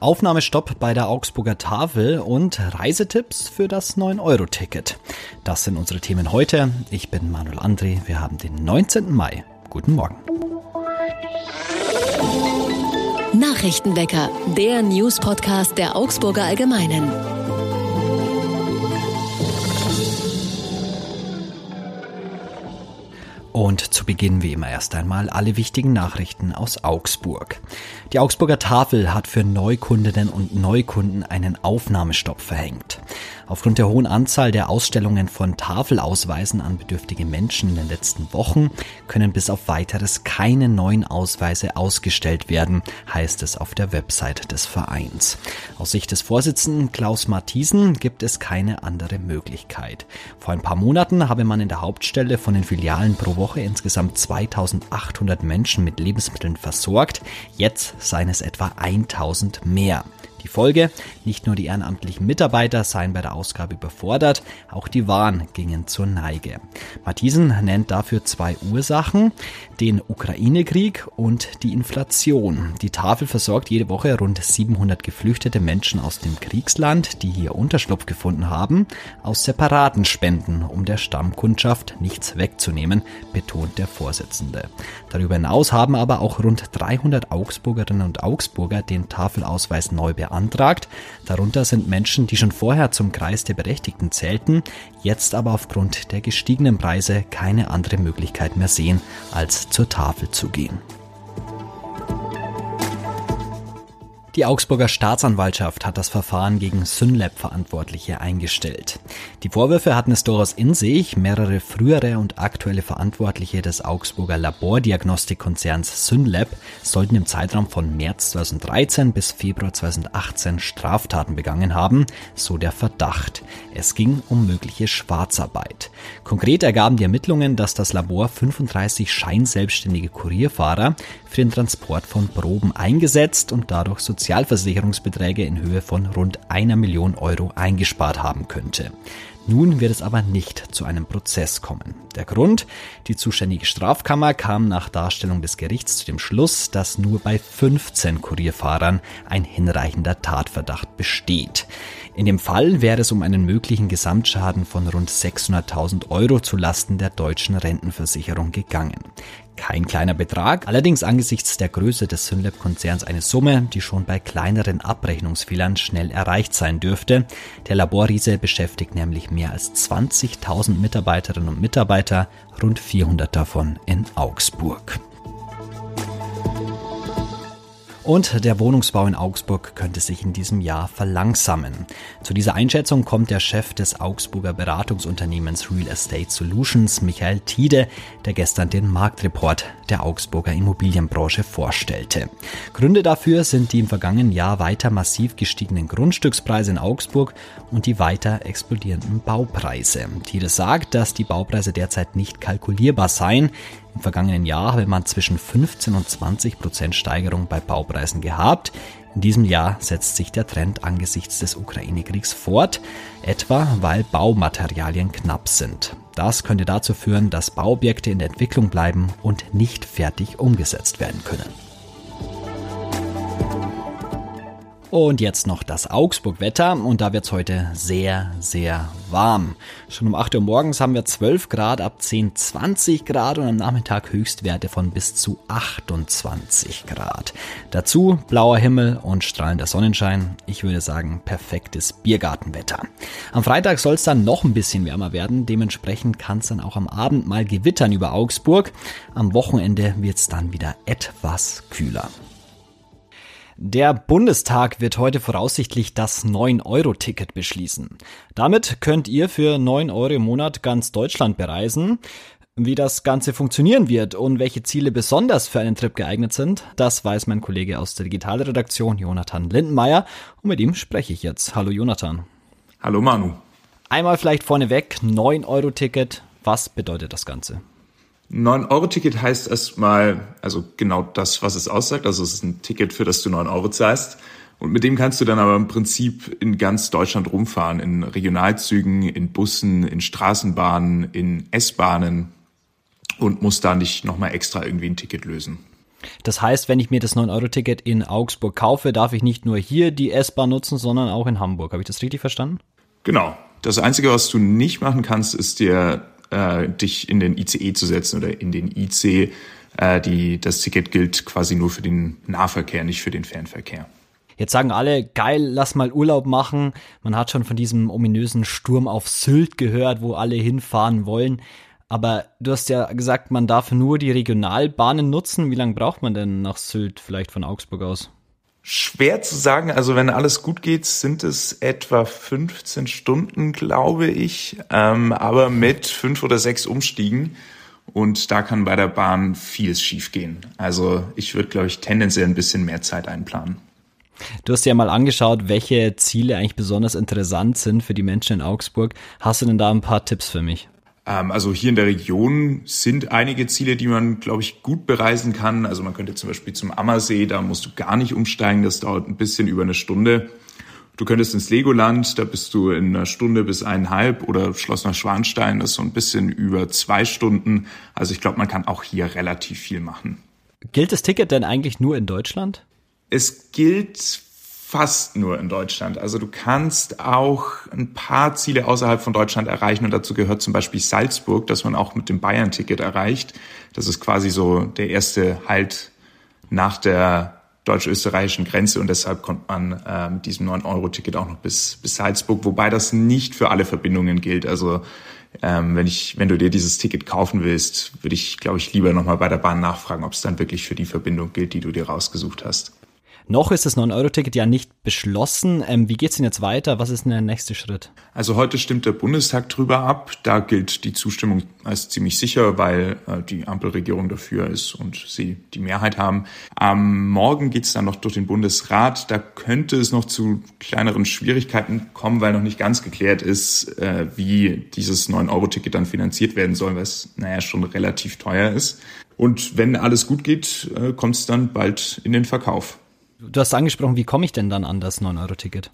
Aufnahmestopp bei der Augsburger Tafel und Reisetipps für das 9-Euro-Ticket. Das sind unsere Themen heute. Ich bin Manuel André. Wir haben den 19. Mai. Guten Morgen. Nachrichtenwecker, der News-Podcast der Augsburger Allgemeinen. Und zu Beginn wie immer erst einmal alle wichtigen Nachrichten aus Augsburg. Die Augsburger Tafel hat für Neukundinnen und Neukunden einen Aufnahmestopp verhängt. Aufgrund der hohen Anzahl der Ausstellungen von Tafelausweisen an bedürftige Menschen in den letzten Wochen können bis auf weiteres keine neuen Ausweise ausgestellt werden, heißt es auf der Website des Vereins. Aus Sicht des Vorsitzenden Klaus Matthiesen gibt es keine andere Möglichkeit. Vor ein paar Monaten habe man in der Hauptstelle von den Filialen pro Woche insgesamt 2800 Menschen mit Lebensmitteln versorgt. Jetzt seien es etwa 1000 mehr. Die Folge, nicht nur die ehrenamtlichen Mitarbeiter seien bei der Ausgabe überfordert, auch die Waren gingen zur Neige. Matthiesen nennt dafür zwei Ursachen, den Ukraine-Krieg und die Inflation. Die Tafel versorgt jede Woche rund 700 geflüchtete Menschen aus dem Kriegsland, die hier Unterschlupf gefunden haben, aus separaten Spenden, um der Stammkundschaft nichts wegzunehmen, betont der Vorsitzende. Darüber hinaus haben aber auch rund 300 Augsburgerinnen und Augsburger den Tafelausweis neu beantragt beantragt. Darunter sind Menschen, die schon vorher zum Kreis der Berechtigten zählten, jetzt aber aufgrund der gestiegenen Preise keine andere Möglichkeit mehr sehen, als zur Tafel zu gehen. Die Augsburger Staatsanwaltschaft hat das Verfahren gegen Synlab-Verantwortliche eingestellt. Die Vorwürfe hatten es durchaus in sich. Mehrere frühere und aktuelle Verantwortliche des Augsburger Labordiagnostikkonzerns Synlab sollten im Zeitraum von März 2013 bis Februar 2018 Straftaten begangen haben, so der Verdacht. Es ging um mögliche Schwarzarbeit. Konkret ergaben die Ermittlungen, dass das Labor 35 scheinselbstständige Kurierfahrer für den Transport von Proben eingesetzt und dadurch Sozialversicherungsbeträge in Höhe von rund einer Million Euro eingespart haben könnte. Nun wird es aber nicht zu einem Prozess kommen. Der Grund? Die zuständige Strafkammer kam nach Darstellung des Gerichts zu dem Schluss, dass nur bei 15 Kurierfahrern ein hinreichender Tatverdacht besteht. In dem Fall wäre es um einen möglichen Gesamtschaden von rund 600.000 Euro zu Lasten der deutschen Rentenversicherung gegangen. Kein kleiner Betrag, allerdings angesichts der Größe des Synlab-Konzerns eine Summe, die schon bei kleineren Abrechnungsfehlern schnell erreicht sein dürfte. Der Laborriese beschäftigt nämlich mehr als 20.000 Mitarbeiterinnen und Mitarbeiter, rund 400 davon in Augsburg. Und der Wohnungsbau in Augsburg könnte sich in diesem Jahr verlangsamen. Zu dieser Einschätzung kommt der Chef des Augsburger Beratungsunternehmens Real Estate Solutions, Michael Tiede, der gestern den Marktreport der Augsburger Immobilienbranche vorstellte. Gründe dafür sind die im vergangenen Jahr weiter massiv gestiegenen Grundstückspreise in Augsburg und die weiter explodierenden Baupreise. Tiede sagt, dass die Baupreise derzeit nicht kalkulierbar seien. Im vergangenen Jahr habe man zwischen 15 und 20 Prozent Steigerung bei Baupreisen gehabt. In diesem Jahr setzt sich der Trend angesichts des Ukraine-Kriegs fort, etwa weil Baumaterialien knapp sind. Das könnte dazu führen, dass Bauobjekte in der Entwicklung bleiben und nicht fertig umgesetzt werden können. Und jetzt noch das Augsburg-Wetter und da wird's heute sehr, sehr warm. Schon um 8 Uhr morgens haben wir 12 Grad, ab 10 20 Grad und am Nachmittag Höchstwerte von bis zu 28 Grad. Dazu blauer Himmel und strahlender Sonnenschein. Ich würde sagen, perfektes Biergartenwetter. Am Freitag soll es dann noch ein bisschen wärmer werden. Dementsprechend kann es dann auch am Abend mal gewittern über Augsburg. Am Wochenende wird's dann wieder etwas kühler. Der Bundestag wird heute voraussichtlich das 9-Euro-Ticket beschließen. Damit könnt ihr für 9 Euro im Monat ganz Deutschland bereisen. Wie das Ganze funktionieren wird und welche Ziele besonders für einen Trip geeignet sind, das weiß mein Kollege aus der Digitalredaktion Jonathan Lindenmeier und mit ihm spreche ich jetzt. Hallo Jonathan. Hallo Manu. Einmal vielleicht vorneweg, 9-Euro-Ticket, was bedeutet das Ganze? 9-Euro-Ticket heißt erstmal, also genau das, was es aussagt. Also es ist ein Ticket, für das du 9 Euro zahlst. Und mit dem kannst du dann aber im Prinzip in ganz Deutschland rumfahren. In Regionalzügen, in Bussen, in Straßenbahnen, in S-Bahnen und musst da nicht nochmal extra irgendwie ein Ticket lösen. Das heißt, wenn ich mir das 9-Euro-Ticket in Augsburg kaufe, darf ich nicht nur hier die S-Bahn nutzen, sondern auch in Hamburg. Habe ich das richtig verstanden? Genau. Das Einzige, was du nicht machen kannst, ist dir äh, dich in den ICE zu setzen oder in den IC. Äh, die, das Ticket gilt quasi nur für den Nahverkehr, nicht für den Fernverkehr. Jetzt sagen alle, geil, lass mal Urlaub machen. Man hat schon von diesem ominösen Sturm auf Sylt gehört, wo alle hinfahren wollen. Aber du hast ja gesagt, man darf nur die Regionalbahnen nutzen. Wie lange braucht man denn nach Sylt vielleicht von Augsburg aus? Schwer zu sagen. Also wenn alles gut geht, sind es etwa 15 Stunden, glaube ich. Ähm, aber mit fünf oder sechs Umstiegen. Und da kann bei der Bahn vieles schiefgehen. Also ich würde, glaube ich, tendenziell ein bisschen mehr Zeit einplanen. Du hast dir ja mal angeschaut, welche Ziele eigentlich besonders interessant sind für die Menschen in Augsburg. Hast du denn da ein paar Tipps für mich? Ähm, also hier in der Region sind einige Ziele, die man, glaube ich, gut bereisen kann. Also man könnte zum Beispiel zum Ammersee, da musst du gar nicht umsteigen, das dauert ein bisschen über eine Stunde. Du könntest ins Legoland, da bist du in einer Stunde bis eineinhalb oder Schloss Neuschwanstein, das ist so ein bisschen über zwei Stunden. Also ich glaube, man kann auch hier relativ viel machen. Gilt das Ticket denn eigentlich nur in Deutschland? Es gilt fast nur in Deutschland. Also du kannst auch ein paar Ziele außerhalb von Deutschland erreichen und dazu gehört zum Beispiel Salzburg, das man auch mit dem Bayern-Ticket erreicht. Das ist quasi so der erste Halt nach der deutsch-österreichischen Grenze und deshalb kommt man äh, mit diesem 9-Euro-Ticket auch noch bis, bis Salzburg, wobei das nicht für alle Verbindungen gilt. Also ähm, wenn ich, wenn du dir dieses Ticket kaufen willst, würde ich, glaube ich, lieber nochmal bei der Bahn nachfragen, ob es dann wirklich für die Verbindung gilt, die du dir rausgesucht hast. Noch ist das 9-Euro-Ticket ja nicht beschlossen. Ähm, wie geht's denn jetzt weiter? Was ist denn der nächste Schritt? Also heute stimmt der Bundestag drüber ab. Da gilt die Zustimmung als ziemlich sicher, weil äh, die Ampelregierung dafür ist und sie die Mehrheit haben. Am Morgen geht's dann noch durch den Bundesrat. Da könnte es noch zu kleineren Schwierigkeiten kommen, weil noch nicht ganz geklärt ist, äh, wie dieses 9-Euro-Ticket dann finanziert werden soll, es naja schon relativ teuer ist. Und wenn alles gut geht, äh, kommt es dann bald in den Verkauf. Du hast angesprochen, wie komme ich denn dann an das 9-Euro-Ticket?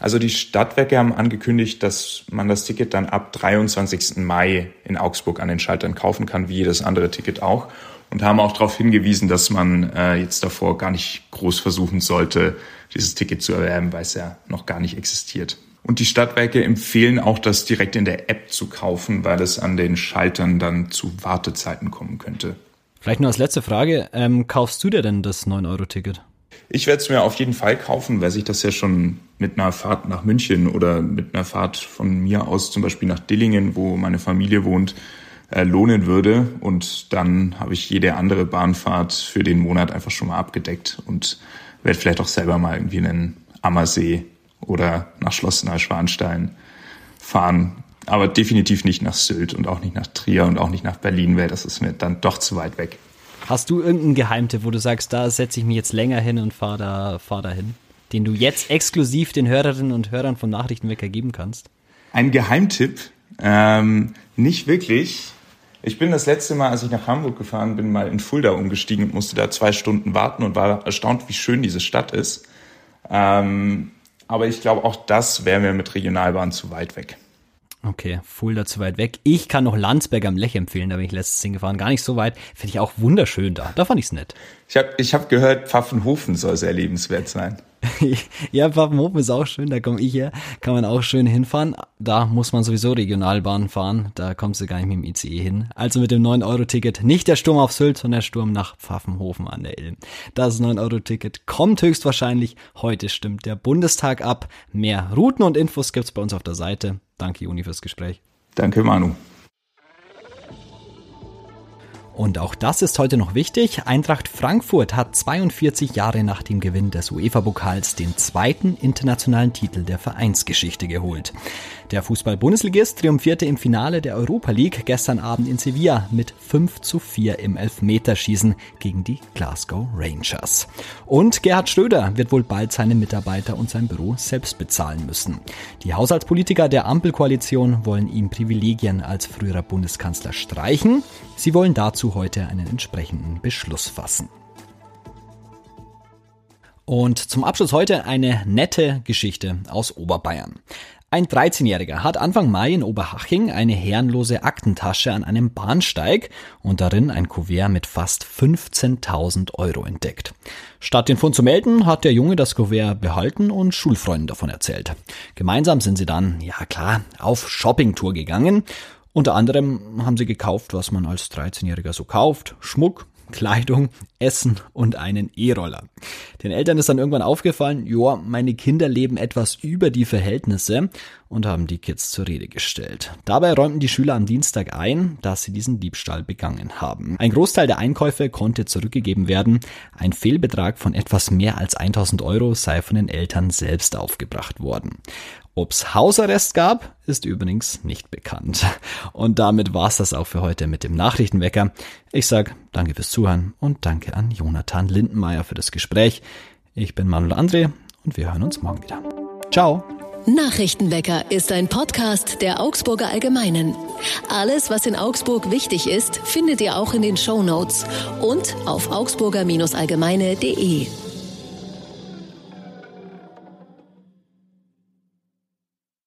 Also die Stadtwerke haben angekündigt, dass man das Ticket dann ab 23. Mai in Augsburg an den Schaltern kaufen kann, wie jedes andere Ticket auch. Und haben auch darauf hingewiesen, dass man äh, jetzt davor gar nicht groß versuchen sollte, dieses Ticket zu erwerben, weil es ja noch gar nicht existiert. Und die Stadtwerke empfehlen auch, das direkt in der App zu kaufen, weil es an den Schaltern dann zu Wartezeiten kommen könnte. Vielleicht nur als letzte Frage, ähm, kaufst du dir denn das 9-Euro-Ticket? Ich werde es mir auf jeden Fall kaufen, weil sich das ja schon mit einer Fahrt nach München oder mit einer Fahrt von mir aus zum Beispiel nach Dillingen, wo meine Familie wohnt, äh, lohnen würde. Und dann habe ich jede andere Bahnfahrt für den Monat einfach schon mal abgedeckt und werde vielleicht auch selber mal irgendwie einen Ammersee oder nach Schloss Neuschwanstein fahren. Aber definitiv nicht nach Sylt und auch nicht nach Trier und auch nicht nach Berlin, weil das ist mir dann doch zu weit weg. Hast du irgendeinen Geheimtipp, wo du sagst, da setze ich mich jetzt länger hin und fahre da, fahr da hin? Den du jetzt exklusiv den Hörerinnen und Hörern von Nachrichtenwecker geben kannst? Ein Geheimtipp? Ähm, nicht wirklich. Ich bin das letzte Mal, als ich nach Hamburg gefahren bin, mal in Fulda umgestiegen und musste da zwei Stunden warten und war erstaunt, wie schön diese Stadt ist. Ähm, aber ich glaube, auch das wäre mir mit Regionalbahn zu weit weg. Okay, Fulda zu weit weg. Ich kann noch Landsberg am Lech empfehlen, da bin ich letztes hingefahren. Gar nicht so weit. Finde ich auch wunderschön da. Da fand ich's nett. Ich habe ich hab gehört, Pfaffenhofen soll sehr lebenswert sein. ja, Pfaffenhofen ist auch schön, da komme ich her. Kann man auch schön hinfahren. Da muss man sowieso Regionalbahn fahren. Da kommst du gar nicht mit dem ICE hin. Also mit dem 9-Euro-Ticket nicht der Sturm auf Sylt, sondern der Sturm nach Pfaffenhofen an der Ilm. Das 9-Euro-Ticket kommt höchstwahrscheinlich. Heute stimmt der Bundestag ab. Mehr Routen und Infos gibt's bei uns auf der Seite. Danke, Juni, fürs Gespräch. Danke, Manu. Und auch das ist heute noch wichtig. Eintracht Frankfurt hat 42 Jahre nach dem Gewinn des UEFA-Pokals den zweiten internationalen Titel der Vereinsgeschichte geholt. Der Fußball-Bundesligist triumphierte im Finale der Europa League gestern Abend in Sevilla mit 5 zu 4 im Elfmeterschießen gegen die Glasgow Rangers. Und Gerhard Schröder wird wohl bald seine Mitarbeiter und sein Büro selbst bezahlen müssen. Die Haushaltspolitiker der Ampelkoalition wollen ihm Privilegien als früherer Bundeskanzler streichen. Sie wollen dazu heute einen entsprechenden Beschluss fassen. Und zum Abschluss heute eine nette Geschichte aus Oberbayern. Ein 13-Jähriger hat Anfang Mai in Oberhaching eine herrenlose Aktentasche an einem Bahnsteig und darin ein Kuvert mit fast 15.000 Euro entdeckt. Statt den Fund zu melden, hat der Junge das Kuvert behalten und Schulfreunden davon erzählt. Gemeinsam sind sie dann, ja klar, auf Shoppingtour gegangen. Unter anderem haben sie gekauft, was man als 13-Jähriger so kauft. Schmuck, Kleidung, Essen und einen E-Roller. Den Eltern ist dann irgendwann aufgefallen, ja, meine Kinder leben etwas über die Verhältnisse und haben die Kids zur Rede gestellt. Dabei räumten die Schüler am Dienstag ein, dass sie diesen Diebstahl begangen haben. Ein Großteil der Einkäufe konnte zurückgegeben werden. Ein Fehlbetrag von etwas mehr als 1000 Euro sei von den Eltern selbst aufgebracht worden. Ob's Hausarrest gab, ist übrigens nicht bekannt. Und damit war's das auch für heute mit dem Nachrichtenwecker. Ich sag danke fürs Zuhören und danke an Jonathan Lindenmeier für das Gespräch. Ich bin Manuel André und wir hören uns morgen wieder. Ciao. Nachrichtenwecker ist ein Podcast der Augsburger Allgemeinen. Alles, was in Augsburg wichtig ist, findet ihr auch in den Show Notes und auf augsburger-allgemeine.de.